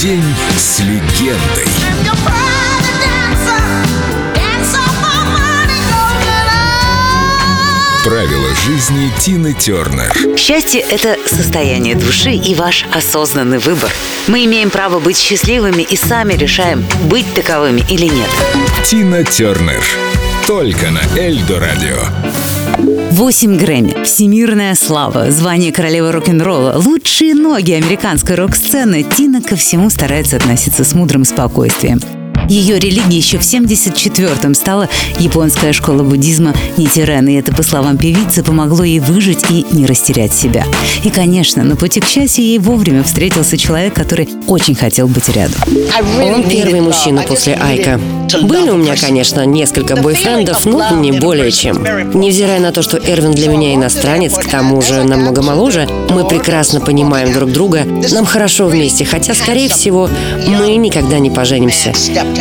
День с легендой. Правила жизни Тины Тернер. Счастье – это состояние души и ваш осознанный выбор. Мы имеем право быть счастливыми и сами решаем, быть таковыми или нет. Тина Тернер. Только на Эльдо Радио. 8 Грэмми, всемирная слава, звание королевы рок-н-ролла, лучшие ноги американской рок-сцены. Тина ко всему старается относиться с мудрым спокойствием. Ее религией еще в 74-м стала японская школа буддизма Нитирен, и это, по словам певицы, помогло ей выжить и не растерять себя. И, конечно, на пути к счастью ей вовремя встретился человек, который очень хотел быть рядом. Он первый мужчина после Айка. Были у меня, конечно, несколько бойфрендов, но не более чем. Невзирая на то, что Эрвин для меня иностранец, к тому же намного моложе, мы прекрасно понимаем друг друга, нам хорошо вместе, хотя, скорее всего, мы никогда не поженимся.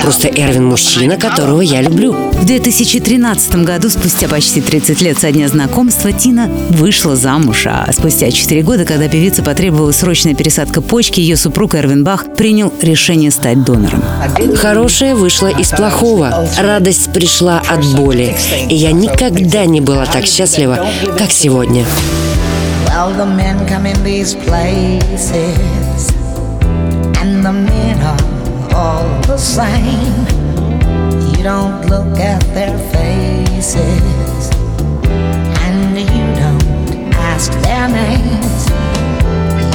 Просто Эрвин мужчина, которого я люблю. В 2013 году, спустя почти 30 лет со дня знакомства, Тина вышла замуж, а спустя 4 года, когда певица потребовала срочная пересадка почки, ее супруг Эрвин Бах принял решение стать донором. Хорошее вышло из плохого. Радость пришла от боли. И я никогда не была так счастлива, как сегодня. Well, the men come in these places, and the men are all the same. You don't look at their faces, and you don't ask their names.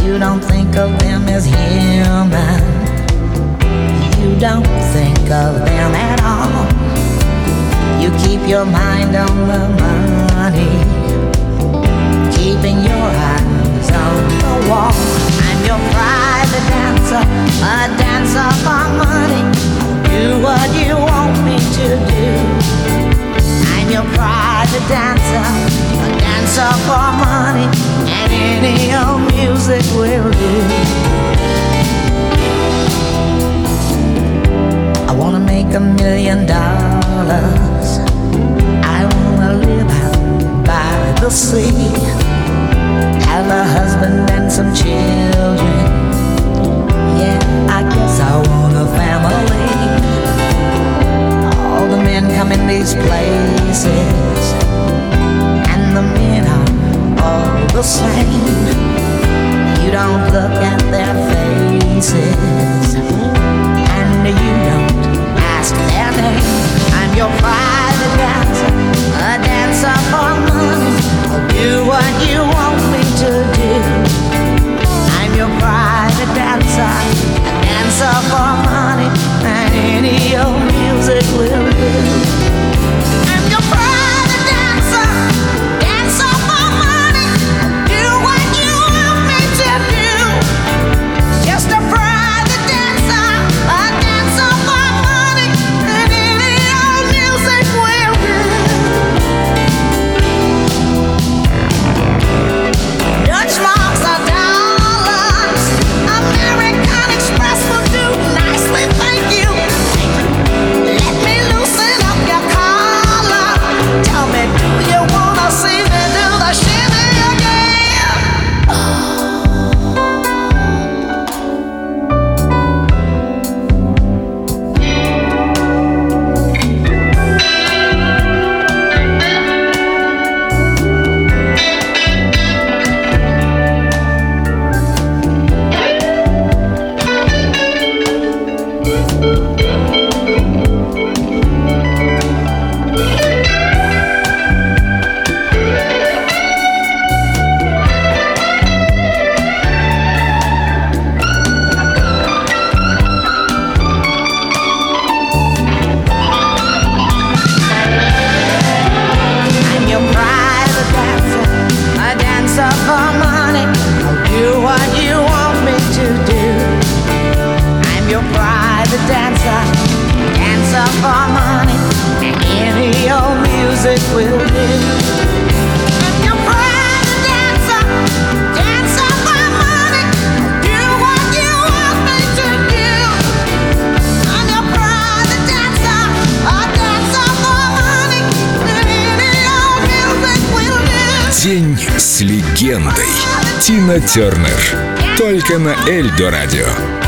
You don't think of them as human. You don't think of them at all. You keep your mind on the money, music will do. I wanna make a million dollars. I wanna live out by the sea. Have a husband and some children. Yeah, I guess I want a family. All the men come in these places, and the men are all the same. Don't look at their faces, and you don't ask their name. I'm your private dancer, a dancer for money. I'll do what you want me to do. I'm your private dancer, a dancer for money, and any old День с легендой. Тина Тернер. Только на Эльдо Радио.